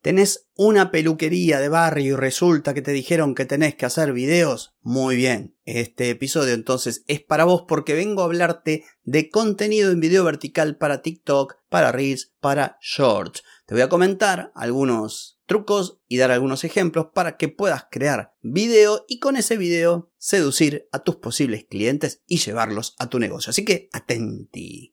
¿Tenés una peluquería de barrio y resulta que te dijeron que tenés que hacer videos? Muy bien, este episodio entonces es para vos porque vengo a hablarte de contenido en video vertical para TikTok, para Reels, para Shorts. Te voy a comentar algunos trucos y dar algunos ejemplos para que puedas crear video y con ese video seducir a tus posibles clientes y llevarlos a tu negocio. Así que atenti.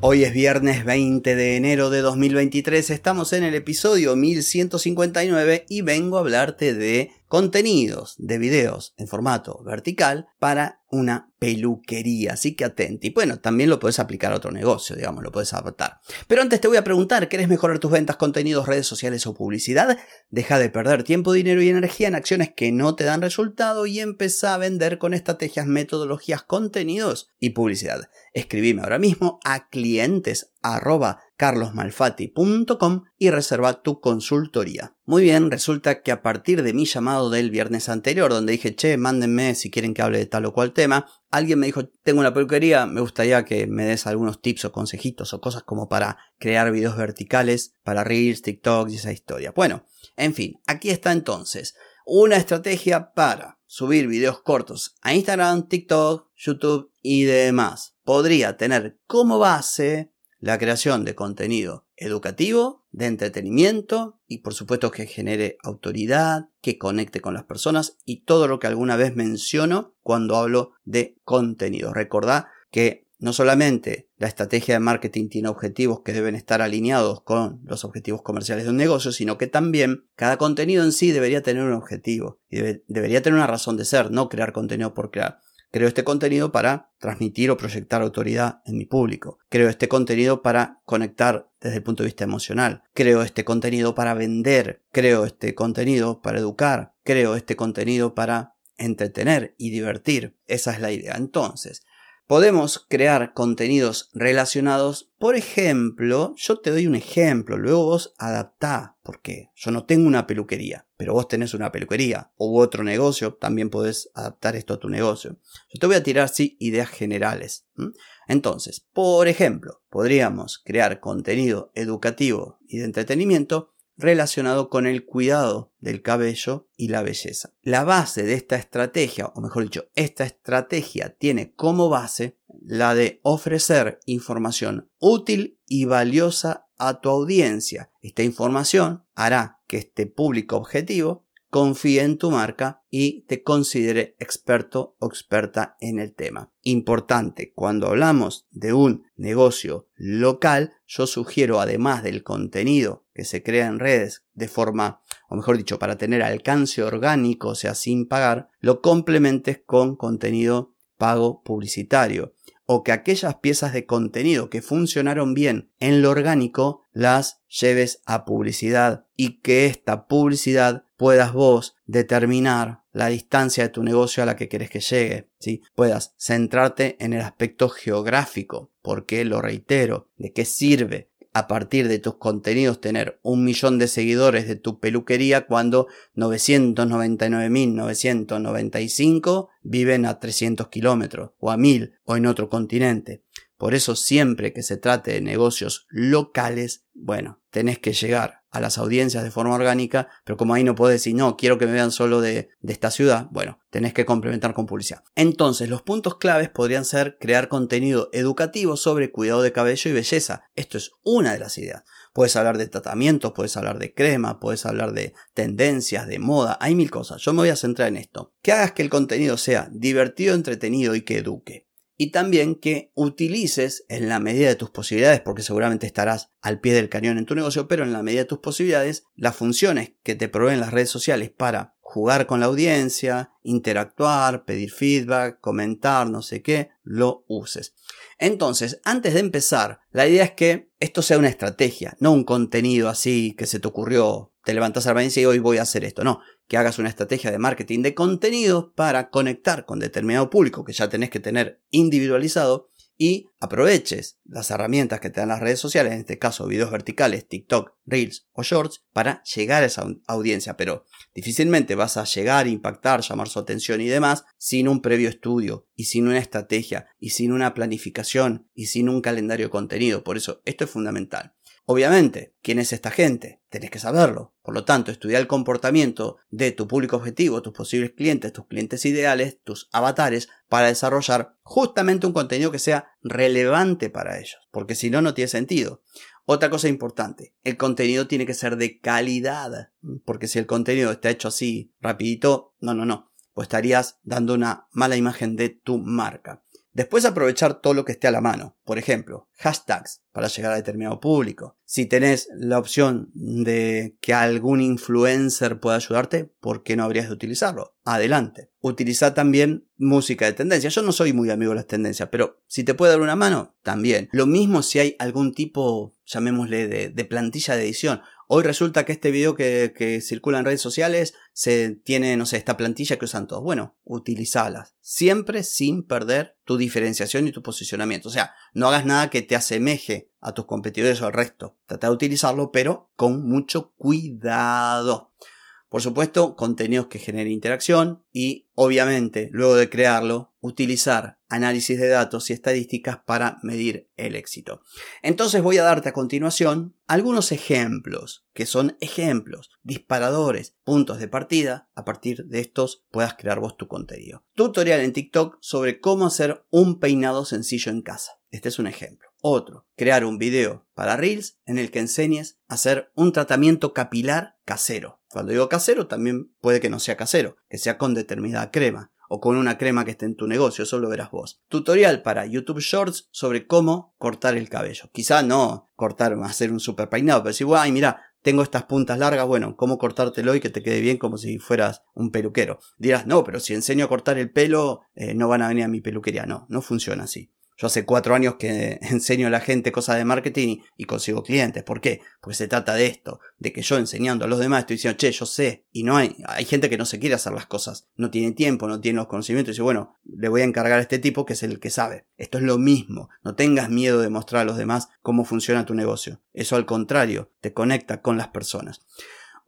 Hoy es viernes 20 de enero de 2023, estamos en el episodio 1159 y vengo a hablarte de contenidos de videos en formato vertical para una peluquería. Así que atenti. Bueno, también lo puedes aplicar a otro negocio, digamos, lo puedes adaptar. Pero antes te voy a preguntar, ¿querés mejorar tus ventas, contenidos, redes sociales o publicidad? Deja de perder tiempo, dinero y energía en acciones que no te dan resultado y empezá a vender con estrategias, metodologías, contenidos y publicidad. Escribime ahora mismo a clientes carlosmalfati.com y reserva tu consultoría. Muy bien, resulta que a partir de mi llamado del viernes anterior, donde dije, che, mándenme si quieren que hable de tal o cual tema, alguien me dijo, tengo una peluquería, me gustaría que me des algunos tips o consejitos o cosas como para crear videos verticales para Reels, TikTok y esa historia. Bueno, en fin, aquí está entonces una estrategia para subir videos cortos a Instagram, TikTok, YouTube y demás. Podría tener como base la creación de contenido educativo, de entretenimiento y por supuesto que genere autoridad, que conecte con las personas y todo lo que alguna vez menciono cuando hablo de contenido. Recordá que no solamente la estrategia de marketing tiene objetivos que deben estar alineados con los objetivos comerciales de un negocio, sino que también cada contenido en sí debería tener un objetivo y debería tener una razón de ser, no crear contenido por crear. Creo este contenido para transmitir o proyectar autoridad en mi público. Creo este contenido para conectar desde el punto de vista emocional. Creo este contenido para vender. Creo este contenido para educar. Creo este contenido para entretener y divertir. Esa es la idea. Entonces, Podemos crear contenidos relacionados. Por ejemplo, yo te doy un ejemplo, luego vos adaptá, porque yo no tengo una peluquería, pero vos tenés una peluquería u otro negocio, también podés adaptar esto a tu negocio. Yo te voy a tirar así ideas generales. Entonces, por ejemplo, podríamos crear contenido educativo y de entretenimiento relacionado con el cuidado del cabello y la belleza. La base de esta estrategia, o mejor dicho, esta estrategia tiene como base la de ofrecer información útil y valiosa a tu audiencia. Esta información hará que este público objetivo confíe en tu marca y te considere experto o experta en el tema. Importante, cuando hablamos de un negocio local, yo sugiero además del contenido que se crea en redes de forma, o mejor dicho, para tener alcance orgánico, o sea, sin pagar, lo complementes con contenido pago publicitario o que aquellas piezas de contenido que funcionaron bien en lo orgánico las lleves a publicidad y que esta publicidad puedas vos determinar la distancia de tu negocio a la que querés que llegue, ¿sí? puedas centrarte en el aspecto geográfico, porque lo reitero, de qué sirve a partir de tus contenidos tener un millón de seguidores de tu peluquería cuando 999.995 viven a 300 kilómetros o a 1000 o en otro continente. Por eso siempre que se trate de negocios locales, bueno, tenés que llegar a las audiencias de forma orgánica, pero como ahí no puedes decir, no, quiero que me vean solo de, de esta ciudad, bueno, tenés que complementar con publicidad. Entonces, los puntos claves podrían ser crear contenido educativo sobre cuidado de cabello y belleza. Esto es una de las ideas. Puedes hablar de tratamientos, puedes hablar de crema, puedes hablar de tendencias, de moda, hay mil cosas. Yo me voy a centrar en esto. Que hagas que el contenido sea divertido, entretenido y que eduque y también que utilices en la medida de tus posibilidades, porque seguramente estarás al pie del cañón en tu negocio, pero en la medida de tus posibilidades, las funciones que te proveen las redes sociales para jugar con la audiencia, interactuar, pedir feedback, comentar, no sé qué, lo uses. Entonces, antes de empezar, la idea es que esto sea una estrategia, no un contenido así que se te ocurrió, te levantas a la y hoy voy a hacer esto. No, que hagas una estrategia de marketing de contenido para conectar con determinado público que ya tenés que tener individualizado y aproveches las herramientas que te dan las redes sociales, en este caso videos verticales, TikTok, Reels o Shorts, para llegar a esa audiencia. Pero difícilmente vas a llegar, impactar, llamar su atención y demás sin un previo estudio y sin una estrategia y sin una planificación y sin un calendario de contenido. Por eso esto es fundamental. Obviamente, ¿quién es esta gente? Tenés que saberlo. Por lo tanto, estudiar el comportamiento de tu público objetivo, tus posibles clientes, tus clientes ideales, tus avatares, para desarrollar justamente un contenido que sea relevante para ellos. Porque si no, no tiene sentido. Otra cosa importante, el contenido tiene que ser de calidad. Porque si el contenido está hecho así, rapidito, no, no, no. Pues estarías dando una mala imagen de tu marca. Después aprovechar todo lo que esté a la mano. Por ejemplo, hashtags para llegar a determinado público. Si tenés la opción de que algún influencer pueda ayudarte, ¿por qué no habrías de utilizarlo? Adelante. Utiliza también música de tendencia. Yo no soy muy amigo de las tendencias, pero si te puede dar una mano, también. Lo mismo si hay algún tipo, llamémosle, de, de plantilla de edición Hoy resulta que este video que, circula en redes sociales se tiene, no sé, esta plantilla que usan todos. Bueno, utilizalas. Siempre sin perder tu diferenciación y tu posicionamiento. O sea, no hagas nada que te asemeje a tus competidores o al resto. Trata de utilizarlo, pero con mucho cuidado. Por supuesto, contenidos que generen interacción y, obviamente, luego de crearlo, utilizar análisis de datos y estadísticas para medir el éxito. Entonces voy a darte a continuación algunos ejemplos, que son ejemplos, disparadores, puntos de partida. A partir de estos puedas crear vos tu contenido. Tutorial en TikTok sobre cómo hacer un peinado sencillo en casa. Este es un ejemplo. Otro, crear un video para Reels en el que enseñes a hacer un tratamiento capilar casero. Cuando digo casero, también puede que no sea casero, que sea con determinada crema o con una crema que esté en tu negocio, eso lo verás vos. Tutorial para YouTube Shorts sobre cómo cortar el cabello. Quizá no cortar, hacer un super peinado, pero si, ay, mira, tengo estas puntas largas, bueno, cómo cortártelo y que te quede bien como si fueras un peluquero. Dirás, no, pero si enseño a cortar el pelo, eh, no van a venir a mi peluquería. No, no funciona así. Yo hace cuatro años que enseño a la gente cosas de marketing y consigo clientes. ¿Por qué? Porque se trata de esto, de que yo enseñando a los demás estoy diciendo, che, yo sé, y no hay, hay gente que no se quiere hacer las cosas, no tiene tiempo, no tiene los conocimientos, y dice, bueno, le voy a encargar a este tipo que es el que sabe. Esto es lo mismo, no tengas miedo de mostrar a los demás cómo funciona tu negocio. Eso al contrario, te conecta con las personas.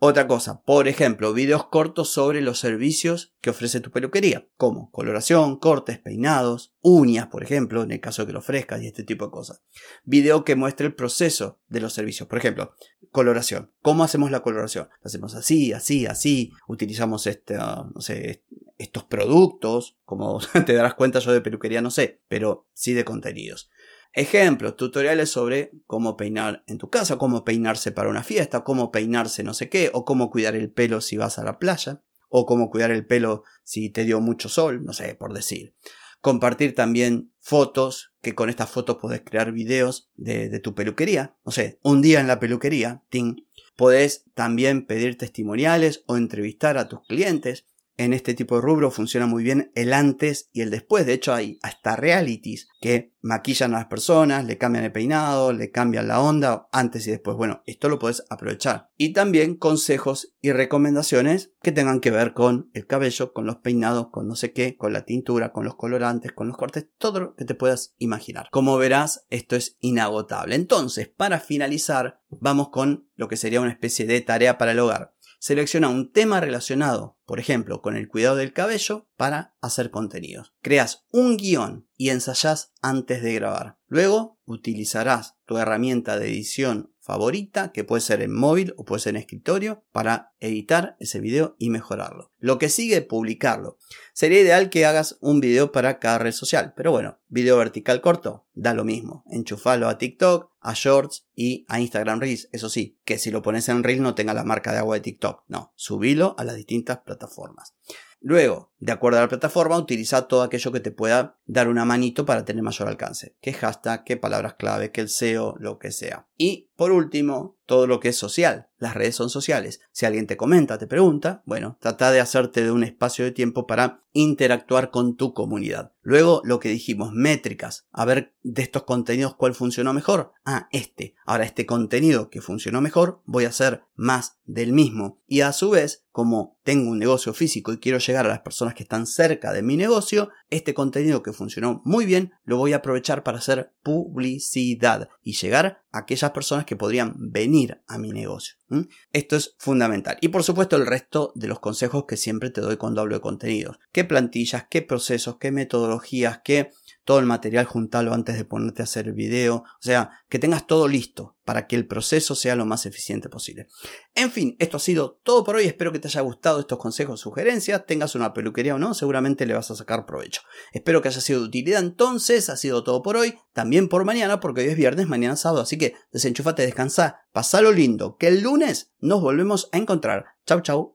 Otra cosa, por ejemplo, videos cortos sobre los servicios que ofrece tu peluquería, como coloración, cortes, peinados, uñas, por ejemplo, en el caso de que lo ofrezcas y este tipo de cosas. Video que muestre el proceso de los servicios, por ejemplo, coloración. ¿Cómo hacemos la coloración? Lo hacemos así, así, así, utilizamos este, no sé, estos productos, como te darás cuenta yo de peluquería no sé, pero sí de contenidos. Ejemplos, tutoriales sobre cómo peinar en tu casa, cómo peinarse para una fiesta, cómo peinarse no sé qué, o cómo cuidar el pelo si vas a la playa, o cómo cuidar el pelo si te dio mucho sol, no sé, por decir. Compartir también fotos, que con estas fotos podés crear videos de, tu peluquería, no sé, un día en la peluquería, ting. Podés también pedir testimoniales o entrevistar a tus clientes en este tipo de rubro funciona muy bien el antes y el después. De hecho, hay hasta realities que maquillan a las personas, le cambian el peinado, le cambian la onda antes y después. Bueno, esto lo puedes aprovechar. Y también consejos y recomendaciones que tengan que ver con el cabello, con los peinados, con no sé qué, con la tintura, con los colorantes, con los cortes, todo lo que te puedas imaginar. Como verás, esto es inagotable. Entonces, para finalizar, vamos con lo que sería una especie de tarea para el hogar. Selecciona un tema relacionado, por ejemplo, con el cuidado del cabello para hacer contenidos. Creas un guion y ensayás antes de grabar. Luego utilizarás tu herramienta de edición favorita, que puede ser en móvil o puede ser en escritorio, para editar ese video y mejorarlo. Lo que sigue, publicarlo. Sería ideal que hagas un video para cada red social, pero bueno, video vertical corto, da lo mismo. Enchufalo a TikTok, a Shorts y a Instagram Reels. Eso sí, que si lo pones en Reels no tenga la marca de agua de TikTok. No, subilo a las distintas plataformas. Luego, de acuerdo a la plataforma, utiliza todo aquello que te pueda dar una manito para tener mayor alcance. Que hashtag, qué palabras clave, que el SEO, lo que sea. Y Por último, todo lo que es social. Las redes son sociales. Si alguien te comenta, te pregunta, bueno, trata de hacerte de un espacio de tiempo para interactuar con tu comunidad. Luego, lo que dijimos, métricas. A ver de estos contenidos cuál funcionó mejor. Ah, este. Ahora, este contenido que funcionó mejor, voy a hacer más del mismo. Y a su vez, como tengo un negocio físico y quiero llegar a las personas que están cerca de mi negocio, este contenido que funcionó muy bien lo voy a aprovechar para hacer publicidad y llegar a aquellas personas que podrían venir a mi negocio. Esto es fundamental. Y por supuesto el resto de los consejos que siempre te doy cuando hablo de contenidos. ¿Qué plantillas, qué procesos, qué metodologías, qué todo el material juntalo antes de ponerte a hacer el video, o sea, que tengas todo listo para que el proceso sea lo más eficiente posible. En fin, esto ha sido todo por hoy, espero que te haya gustado estos consejos, sugerencias, tengas una peluquería o no, seguramente le vas a sacar provecho. Espero que haya sido de utilidad entonces, ha sido todo por hoy, también por mañana, porque hoy es viernes, mañana sábado, así que desenchúfate, descansa, pasalo lindo, que el lunes nos volvemos a encontrar. Chau, chau.